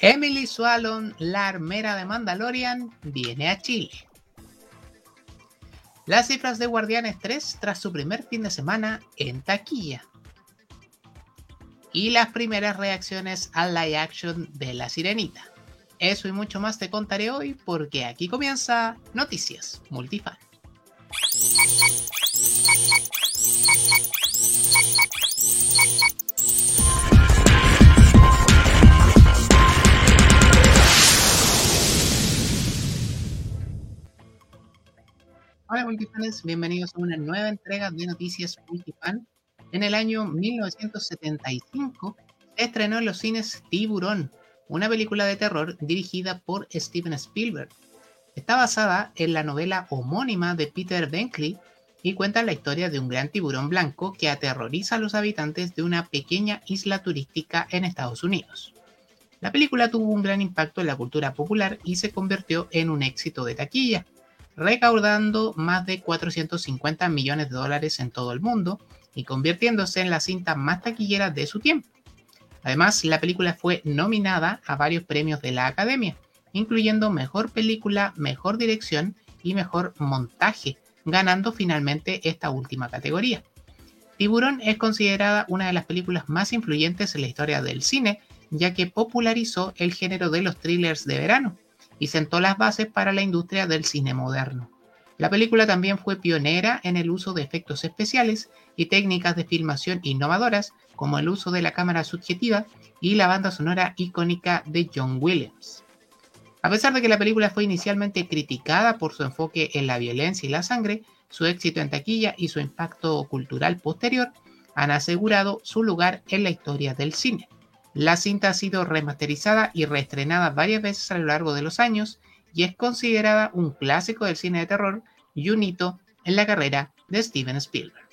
Emily Swallow, la armera de Mandalorian, viene a Chile. Las cifras de Guardianes 3 tras su primer fin de semana en taquilla. Y las primeras reacciones al live action de La Sirenita. Eso y mucho más te contaré hoy porque aquí comienza Noticias Multifan. Hola multifans, bienvenidos a una nueva entrega de Noticias Multifan. En el año 1975 estrenó en los cines Tiburón, una película de terror dirigida por Steven Spielberg. Está basada en la novela homónima de Peter Benkley y cuenta la historia de un gran tiburón blanco que aterroriza a los habitantes de una pequeña isla turística en Estados Unidos. La película tuvo un gran impacto en la cultura popular y se convirtió en un éxito de taquilla recaudando más de 450 millones de dólares en todo el mundo y convirtiéndose en la cinta más taquillera de su tiempo. Además, la película fue nominada a varios premios de la Academia, incluyendo Mejor Película, Mejor Dirección y Mejor Montaje, ganando finalmente esta última categoría. Tiburón es considerada una de las películas más influyentes en la historia del cine, ya que popularizó el género de los thrillers de verano, y sentó las bases para la industria del cine moderno. La película también fue pionera en el uso de efectos especiales y técnicas de filmación innovadoras, como el uso de la cámara subjetiva y la banda sonora icónica de John Williams. A pesar de que la película fue inicialmente criticada por su enfoque en la violencia y la sangre, su éxito en taquilla y su impacto cultural posterior han asegurado su lugar en la historia del cine. La cinta ha sido remasterizada y reestrenada varias veces a lo largo de los años y es considerada un clásico del cine de terror y un hito en la carrera de Steven Spielberg.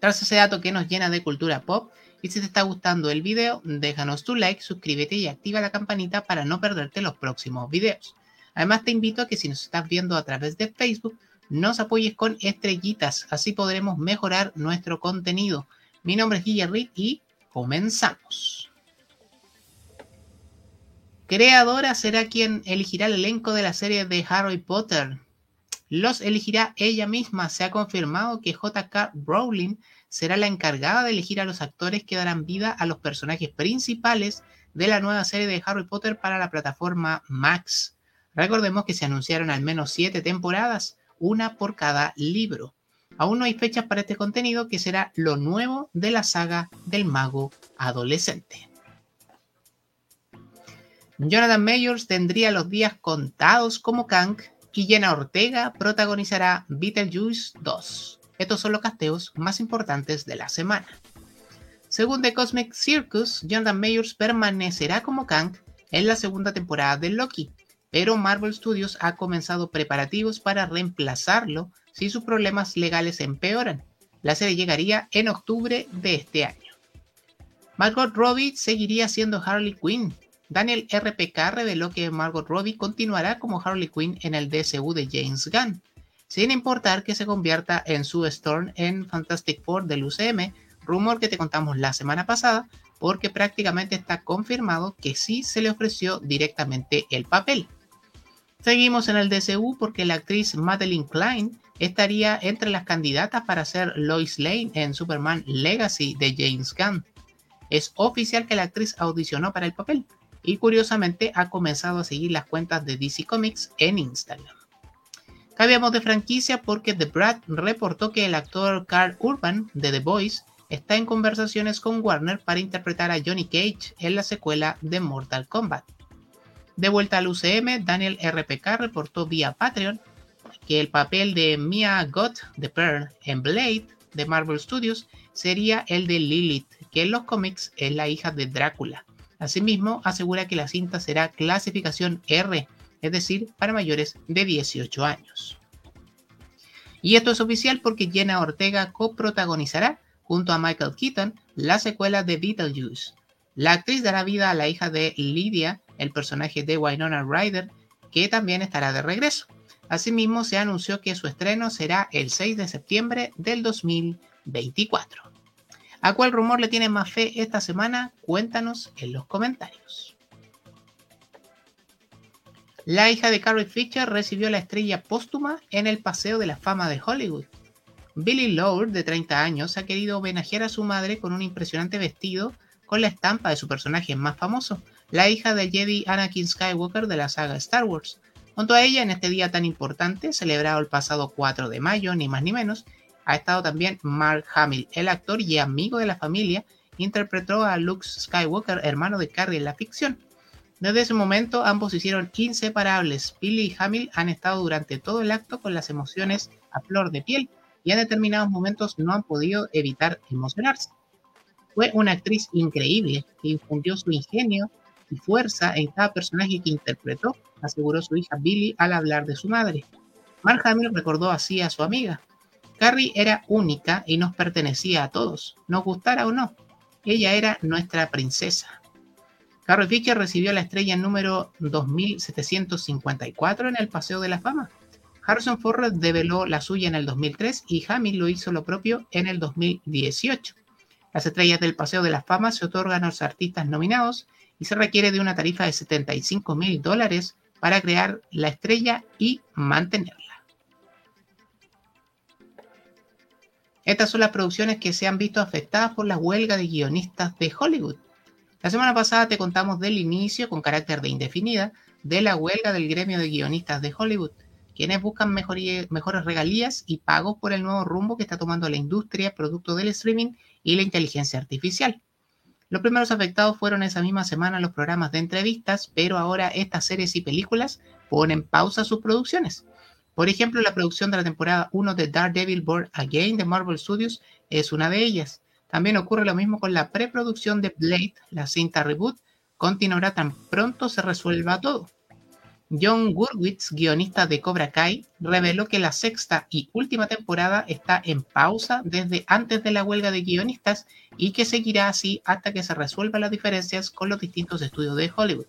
Tras ese dato que nos llena de cultura pop, y si te está gustando el video, déjanos tu like, suscríbete y activa la campanita para no perderte los próximos videos. Además te invito a que si nos estás viendo a través de Facebook, nos apoyes con estrellitas, así podremos mejorar nuestro contenido. Mi nombre es Guillermo y comenzamos creadora será quien elegirá el elenco de la serie de Harry Potter. Los elegirá ella misma. Se ha confirmado que J.K. Rowling será la encargada de elegir a los actores que darán vida a los personajes principales de la nueva serie de Harry Potter para la plataforma Max. Recordemos que se anunciaron al menos siete temporadas, una por cada libro. Aún no hay fechas para este contenido que será lo nuevo de la saga del mago adolescente. Jonathan Mayors tendría los días contados como Kang y Jenna Ortega protagonizará Beetlejuice 2. Estos son los casteos más importantes de la semana. Según The Cosmic Circus, Jonathan Mayors permanecerá como Kang en la segunda temporada de Loki, pero Marvel Studios ha comenzado preparativos para reemplazarlo si sus problemas legales empeoran. La serie llegaría en octubre de este año. Margot Robbie seguiría siendo Harley Quinn Daniel RPK reveló que Margot Robbie continuará como Harley Quinn en el DCU de James Gunn, sin importar que se convierta en Sue Storm en Fantastic Four del UCM, rumor que te contamos la semana pasada, porque prácticamente está confirmado que sí se le ofreció directamente el papel. Seguimos en el DCU porque la actriz Madeline Klein estaría entre las candidatas para ser Lois Lane en Superman Legacy de James Gunn. Es oficial que la actriz audicionó para el papel, y curiosamente ha comenzado a seguir las cuentas de DC Comics en Instagram. Cambiamos de franquicia porque The Brad reportó que el actor Carl Urban de The Boys está en conversaciones con Warner para interpretar a Johnny Cage en la secuela de Mortal Kombat. De vuelta al UCM, Daniel RPK reportó vía Patreon que el papel de Mia Goth de Pearl en Blade de Marvel Studios sería el de Lilith, que en los cómics es la hija de Drácula. Asimismo, asegura que la cinta será clasificación R, es decir, para mayores de 18 años. Y esto es oficial porque Jenna Ortega coprotagonizará, junto a Michael Keaton, la secuela de Beetlejuice. La actriz dará vida a la hija de Lydia, el personaje de Winona Ryder, que también estará de regreso. Asimismo, se anunció que su estreno será el 6 de septiembre del 2024. ¿A cuál rumor le tiene más fe esta semana? Cuéntanos en los comentarios. La hija de Carrie Fisher recibió la estrella póstuma en el Paseo de la Fama de Hollywood. Billy Lord, de 30 años, ha querido homenajear a su madre con un impresionante vestido con la estampa de su personaje más famoso, la hija del Jedi Anakin Skywalker de la saga Star Wars. Junto a ella, en este día tan importante, celebrado el pasado 4 de mayo, ni más ni menos, ha estado también Mark Hamill, el actor y amigo de la familia, interpretó a Luke Skywalker, hermano de Carrie en la ficción. Desde ese momento ambos se hicieron inseparables. Billy y Hamill han estado durante todo el acto con las emociones a flor de piel y en determinados momentos no han podido evitar emocionarse. Fue una actriz increíble que infundió su ingenio y fuerza en cada personaje que interpretó, aseguró su hija Billy al hablar de su madre. Mark Hamill recordó así a su amiga. Carrie era única y nos pertenecía a todos, nos gustara o no. Ella era nuestra princesa. Carrie Fisher recibió la estrella número 2754 en el Paseo de la Fama. Harrison Ford develó la suya en el 2003 y Hamill lo hizo lo propio en el 2018. Las estrellas del Paseo de la Fama se otorgan a los artistas nominados y se requiere de una tarifa de 75 mil dólares para crear la estrella y mantenerla. Estas son las producciones que se han visto afectadas por la huelga de guionistas de Hollywood. La semana pasada te contamos del inicio, con carácter de indefinida, de la huelga del gremio de guionistas de Hollywood, quienes buscan mejores regalías y pagos por el nuevo rumbo que está tomando la industria producto del streaming y la inteligencia artificial. Los primeros afectados fueron esa misma semana los programas de entrevistas, pero ahora estas series y películas ponen pausa sus producciones. Por ejemplo, la producción de la temporada 1 de Daredevil Born Again de Marvel Studios es una de ellas. También ocurre lo mismo con la preproducción de Blade, la cinta reboot, continuará tan pronto se resuelva todo. John Gurwitz, guionista de Cobra Kai, reveló que la sexta y última temporada está en pausa desde antes de la huelga de guionistas y que seguirá así hasta que se resuelvan las diferencias con los distintos estudios de Hollywood.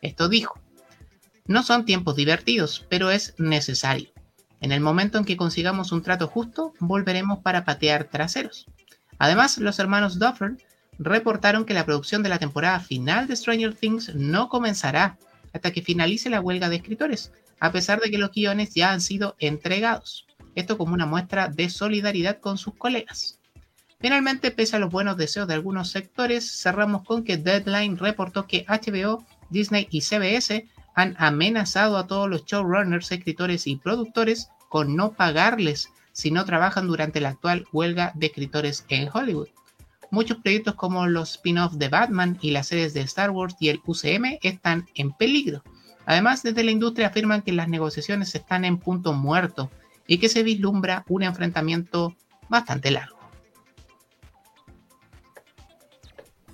Esto dijo, no son tiempos divertidos, pero es necesario. En el momento en que consigamos un trato justo, volveremos para patear traseros. Además, los hermanos Duffer reportaron que la producción de la temporada final de Stranger Things no comenzará hasta que finalice la huelga de escritores, a pesar de que los guiones ya han sido entregados. Esto como una muestra de solidaridad con sus colegas. Finalmente, pese a los buenos deseos de algunos sectores, cerramos con que Deadline reportó que HBO, Disney y CBS han amenazado a todos los showrunners, escritores y productores con no pagarles si no trabajan durante la actual huelga de escritores en Hollywood. Muchos proyectos como los spin-offs de Batman y las series de Star Wars y el UCM están en peligro. Además, desde la industria afirman que las negociaciones están en punto muerto y que se vislumbra un enfrentamiento bastante largo.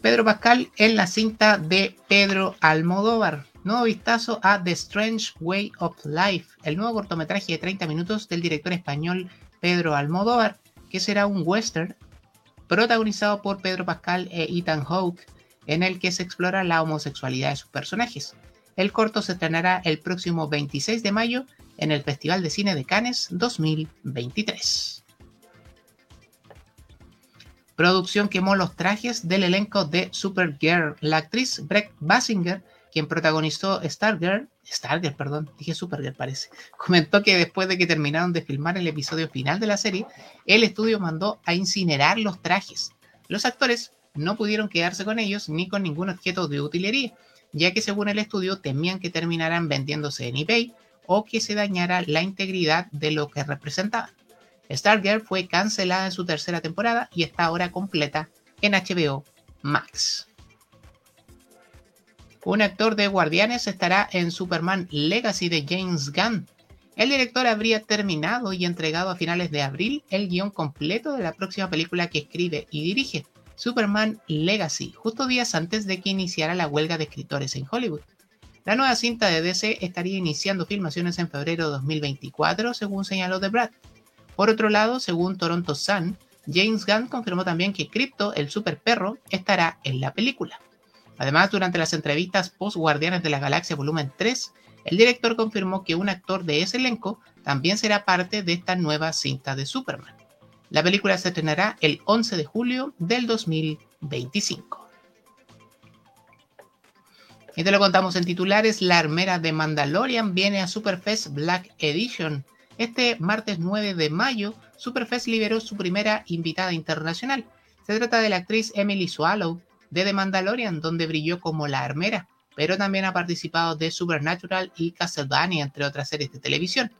Pedro Pascal en la cinta de Pedro Almodóvar. Nuevo vistazo a The Strange Way of Life, el nuevo cortometraje de 30 minutos del director español Pedro Almodóvar, que será un western protagonizado por Pedro Pascal e Ethan Hawke, en el que se explora la homosexualidad de sus personajes. El corto se estrenará el próximo 26 de mayo en el Festival de Cine de Cannes 2023. Producción quemó los trajes del elenco de Supergirl. La actriz Breck Basinger, quien protagonizó Stargirl, Stargirl, perdón, dije Supergirl parece, comentó que después de que terminaron de filmar el episodio final de la serie, el estudio mandó a incinerar los trajes. Los actores no pudieron quedarse con ellos ni con ningún objeto de utilería, ya que según el estudio temían que terminaran vendiéndose en eBay o que se dañara la integridad de lo que representaban. Stargirl fue cancelada en su tercera temporada y está ahora completa en HBO Max. Un actor de Guardianes estará en Superman Legacy de James Gunn. El director habría terminado y entregado a finales de abril el guion completo de la próxima película que escribe y dirige, Superman Legacy, justo días antes de que iniciara la huelga de escritores en Hollywood. La nueva cinta de DC estaría iniciando filmaciones en febrero de 2024, según señaló The Brad. Por otro lado, según Toronto Sun, James Gunn confirmó también que Crypto, el super perro, estará en la película. Además, durante las entrevistas post Guardianes de la Galaxia Volumen 3, el director confirmó que un actor de ese elenco también será parte de esta nueva cinta de Superman. La película se estrenará el 11 de julio del 2025. Y te lo contamos en titulares, la armera de Mandalorian viene a Superfest Black Edition. Este martes 9 de mayo, Superfest liberó su primera invitada internacional. Se trata de la actriz Emily Swallow de The Mandalorian, donde brilló como la armera, pero también ha participado de Supernatural y Castlevania, entre otras series de televisión.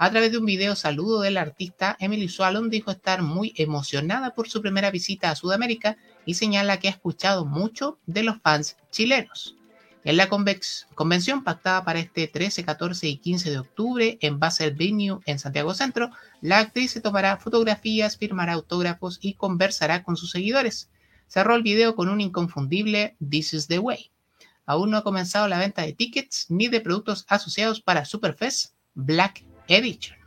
A través de un video saludo del artista, Emily Swallow dijo estar muy emocionada por su primera visita a Sudamérica y señala que ha escuchado mucho de los fans chilenos. En la convención pactada para este 13, 14 y 15 de octubre en Basel Venue en Santiago Centro, la actriz se tomará fotografías, firmará autógrafos y conversará con sus seguidores. Cerró el video con un inconfundible This is the way. Aún no ha comenzado la venta de tickets ni de productos asociados para Superfest Black Edition.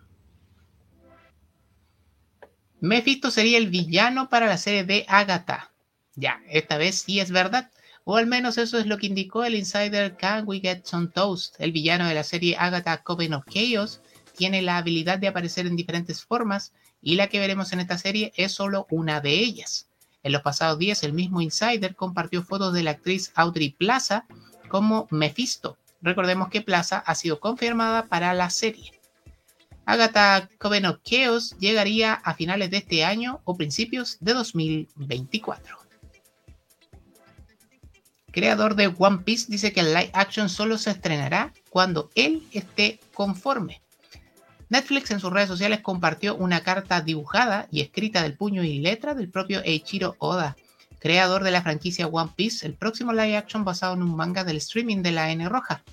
Mephisto sería el villano para la serie de Agatha. Ya, esta vez sí es verdad. O al menos eso es lo que indicó el insider Can We Get Some Toast. El villano de la serie Agatha Coven of Chaos tiene la habilidad de aparecer en diferentes formas y la que veremos en esta serie es solo una de ellas. En los pasados días el mismo insider compartió fotos de la actriz Audrey Plaza como Mephisto. Recordemos que Plaza ha sido confirmada para la serie. Agatha Chaos llegaría a finales de este año o principios de 2024 creador de One Piece, dice que el live action solo se estrenará cuando él esté conforme. Netflix en sus redes sociales compartió una carta dibujada y escrita del puño y letra del propio Eiichiro Oda, creador de la franquicia One Piece, el próximo live action basado en un manga del streaming de la N Roja.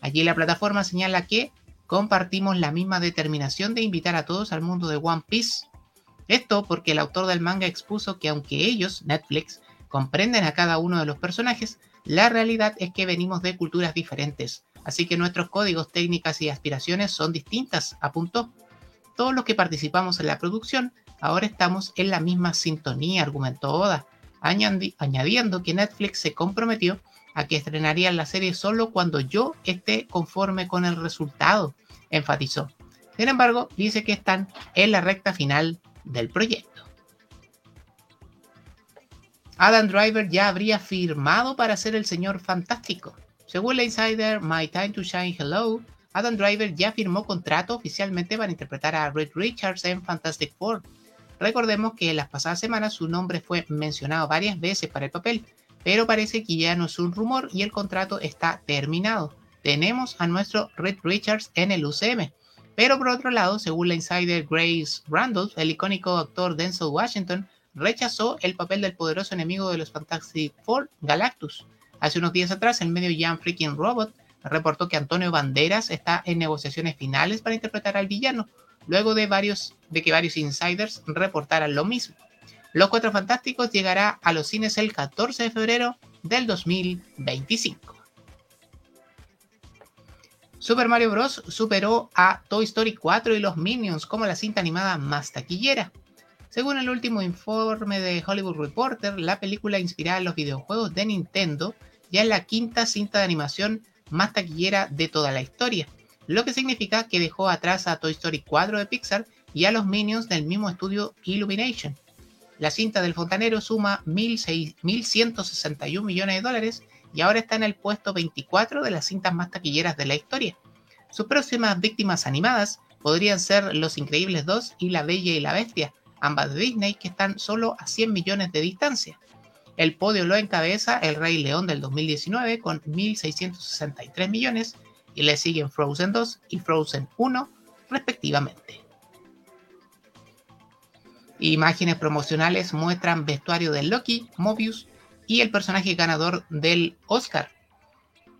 Allí la plataforma señala que compartimos la misma determinación de invitar a todos al mundo de One Piece. Esto porque el autor del manga expuso que aunque ellos, Netflix, comprenden a cada uno de los personajes, la realidad es que venimos de culturas diferentes, así que nuestros códigos, técnicas y aspiraciones son distintas, apuntó. Todos los que participamos en la producción ahora estamos en la misma sintonía, argumentó Oda, añadiendo que Netflix se comprometió a que estrenarían la serie solo cuando yo esté conforme con el resultado, enfatizó. Sin embargo, dice que están en la recta final del proyecto. Adam Driver ya habría firmado para ser el señor fantástico. Según la insider My Time to Shine Hello, Adam Driver ya firmó contrato oficialmente para interpretar a Reed Richards en Fantastic Four. Recordemos que en las pasadas semanas su nombre fue mencionado varias veces para el papel, pero parece que ya no es un rumor y el contrato está terminado. Tenemos a nuestro Reed Richards en el UCM. Pero por otro lado, según la insider Grace Randolph, el icónico actor Denzel Washington rechazó el papel del poderoso enemigo de los Fantastic Four, Galactus. Hace unos días atrás, el medio Jan Freaking Robot reportó que Antonio Banderas está en negociaciones finales para interpretar al villano, luego de, varios, de que varios insiders reportaran lo mismo. Los Cuatro Fantásticos llegará a los cines el 14 de febrero del 2025. Super Mario Bros. superó a Toy Story 4 y los Minions como la cinta animada más taquillera. Según el último informe de Hollywood Reporter, la película inspirada en los videojuegos de Nintendo ya es la quinta cinta de animación más taquillera de toda la historia, lo que significa que dejó atrás a Toy Story 4 de Pixar y a los Minions del mismo estudio Illumination. La cinta del fontanero suma 1.161 millones de dólares y ahora está en el puesto 24 de las cintas más taquilleras de la historia. Sus próximas víctimas animadas podrían ser Los Increíbles 2 y La Bella y la Bestia, ambas de Disney, que están solo a 100 millones de distancia. El podio lo encabeza El Rey León del 2019 con 1.663 millones y le siguen Frozen 2 y Frozen 1 respectivamente. Imágenes promocionales muestran vestuario de Loki, Mobius y el personaje ganador del Oscar.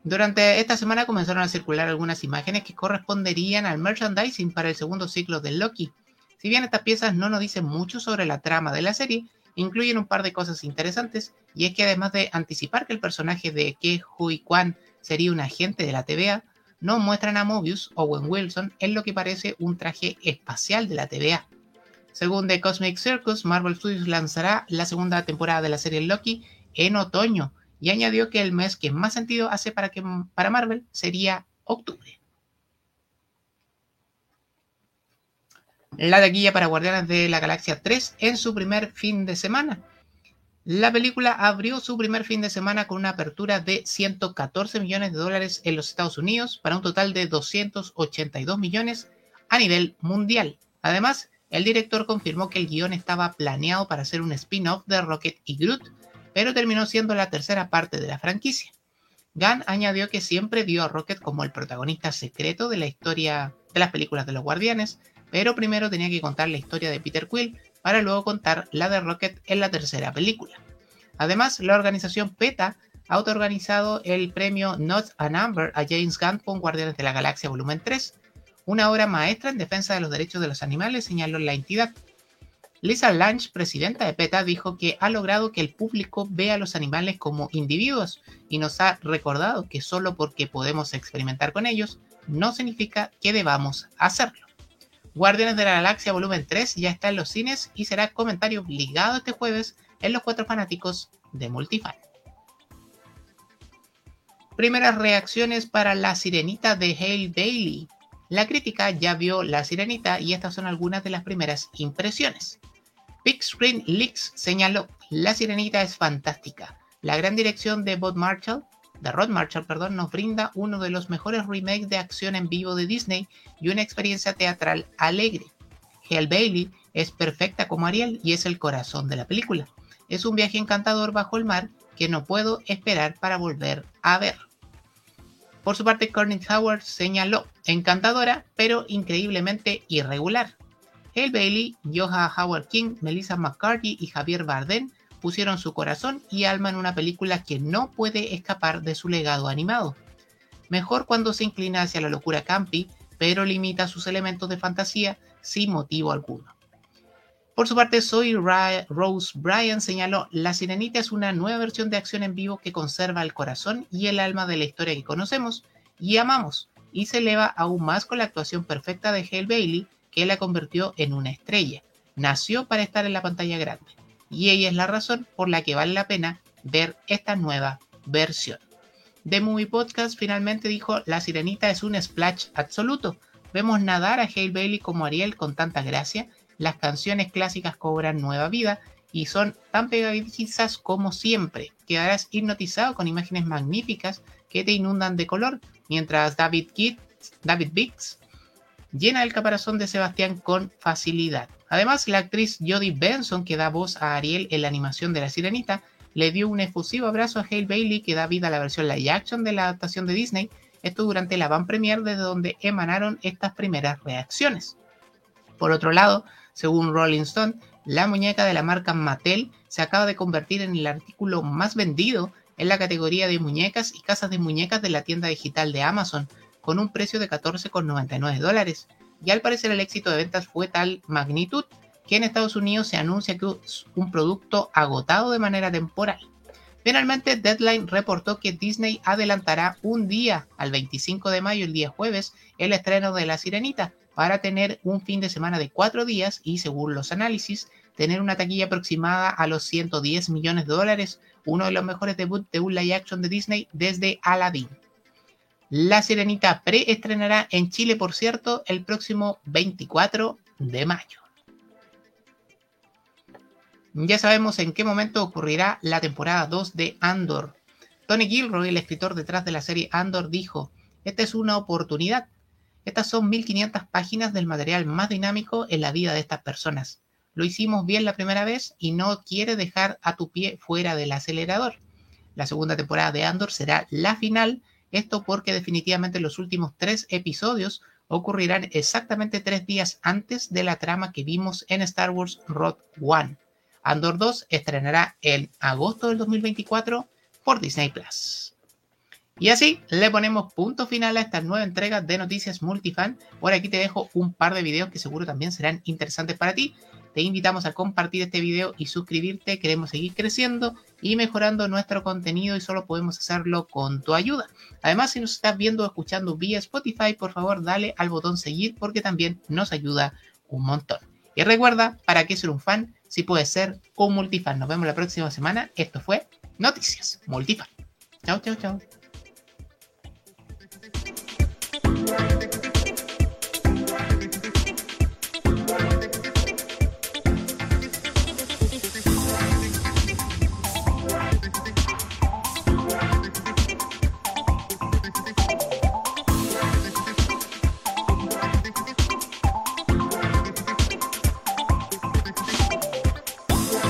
Durante esta semana comenzaron a circular algunas imágenes que corresponderían al merchandising para el segundo ciclo de Loki, si bien estas piezas no nos dicen mucho sobre la trama de la serie, incluyen un par de cosas interesantes, y es que además de anticipar que el personaje de Ke Hui Kwan sería un agente de la TVA, no muestran a Mobius o Owen Wilson en lo que parece un traje espacial de la TVA. Según The Cosmic Circus, Marvel Studios lanzará la segunda temporada de la serie Loki en otoño y añadió que el mes que más sentido hace para, que, para Marvel sería octubre. La taquilla para Guardianes de la Galaxia 3 en su primer fin de semana. La película abrió su primer fin de semana con una apertura de 114 millones de dólares en los Estados Unidos para un total de 282 millones a nivel mundial. Además, el director confirmó que el guion estaba planeado para ser un spin-off de Rocket y Groot, pero terminó siendo la tercera parte de la franquicia. Gunn añadió que siempre vio a Rocket como el protagonista secreto de la historia de las películas de los Guardianes, pero primero tenía que contar la historia de Peter Quill para luego contar la de Rocket en la tercera película. Además, la organización PETA ha autoorganizado el premio Not a Number a James Gunn con Guardianes de la Galaxia Volumen 3, una obra maestra en defensa de los derechos de los animales, señaló la entidad. Lisa Lange, presidenta de PETA, dijo que ha logrado que el público vea a los animales como individuos y nos ha recordado que solo porque podemos experimentar con ellos no significa que debamos hacerlo. Guardianes de la Galaxia Volumen 3 ya está en los cines y será comentario obligado este jueves en los cuatro fanáticos de Multifan. Primeras reacciones para La Sirenita de Hale Bailey. La crítica ya vio La Sirenita y estas son algunas de las primeras impresiones. Big Screen Leaks señaló, La Sirenita es fantástica. La gran dirección de Bob Marshall The Rod Marshall perdón, nos brinda uno de los mejores remakes de acción en vivo de Disney y una experiencia teatral alegre. Hale Bailey es perfecta como Ariel y es el corazón de la película. Es un viaje encantador bajo el mar que no puedo esperar para volver a ver. Por su parte, Courtney Howard señaló, encantadora, pero increíblemente irregular. Hale Bailey, Joha Howard King, Melissa McCarthy y Javier Bardem pusieron su corazón y alma en una película que no puede escapar de su legado animado. Mejor cuando se inclina hacia la locura campi, pero limita sus elementos de fantasía sin motivo alguno. Por su parte, Soy Rose Bryan señaló, La Sirenita es una nueva versión de acción en vivo que conserva el corazón y el alma de la historia que conocemos y amamos, y se eleva aún más con la actuación perfecta de Hale Bailey, que la convirtió en una estrella. Nació para estar en la pantalla grande y ella es la razón por la que vale la pena ver esta nueva versión. The Movie Podcast finalmente dijo, La Sirenita es un splash absoluto. Vemos nadar a Hale Bailey como Ariel con tanta gracia, las canciones clásicas cobran nueva vida y son tan pegadizas como siempre. Quedarás hipnotizado con imágenes magníficas que te inundan de color, mientras David, Kidd, David Biggs llena el caparazón de Sebastián con facilidad. Además, la actriz Jodie Benson, que da voz a Ariel en la animación de La Sirenita, le dio un efusivo abrazo a Hale Bailey, que da vida a la versión live action de la adaptación de Disney, esto durante la van premier desde donde emanaron estas primeras reacciones. Por otro lado, según Rolling Stone, la muñeca de la marca Mattel se acaba de convertir en el artículo más vendido en la categoría de muñecas y casas de muñecas de la tienda digital de Amazon, con un precio de 14,99 dólares. Y al parecer el éxito de ventas fue tal magnitud que en Estados Unidos se anuncia que es un producto agotado de manera temporal. Finalmente, Deadline reportó que Disney adelantará un día, al 25 de mayo, el día jueves, el estreno de La Sirenita, para tener un fin de semana de cuatro días y, según los análisis, tener una taquilla aproximada a los 110 millones de dólares, uno de los mejores debuts de un live action de Disney desde Aladdin. La Sirenita preestrenará en Chile, por cierto, el próximo 24 de mayo. Ya sabemos en qué momento ocurrirá la temporada 2 de Andor. Tony Gilroy, el escritor detrás de la serie Andor, dijo, esta es una oportunidad. Estas son 1500 páginas del material más dinámico en la vida de estas personas. Lo hicimos bien la primera vez y no quiere dejar a tu pie fuera del acelerador. La segunda temporada de Andor será la final esto porque definitivamente los últimos tres episodios ocurrirán exactamente tres días antes de la trama que vimos en Star Wars Road One. Andor 2 estrenará en agosto del 2024 por Disney Plus. Y así le ponemos punto final a esta nueva entrega de Noticias Multifan. Por aquí te dejo un par de videos que seguro también serán interesantes para ti. Te invitamos a compartir este video y suscribirte. Queremos seguir creciendo y mejorando nuestro contenido y solo podemos hacerlo con tu ayuda. Además, si nos estás viendo o escuchando vía Spotify, por favor dale al botón seguir porque también nos ayuda un montón. Y recuerda, ¿para qué ser un fan si puedes ser un multifan? Nos vemos la próxima semana. Esto fue Noticias Multifan. Chao, chao, chao.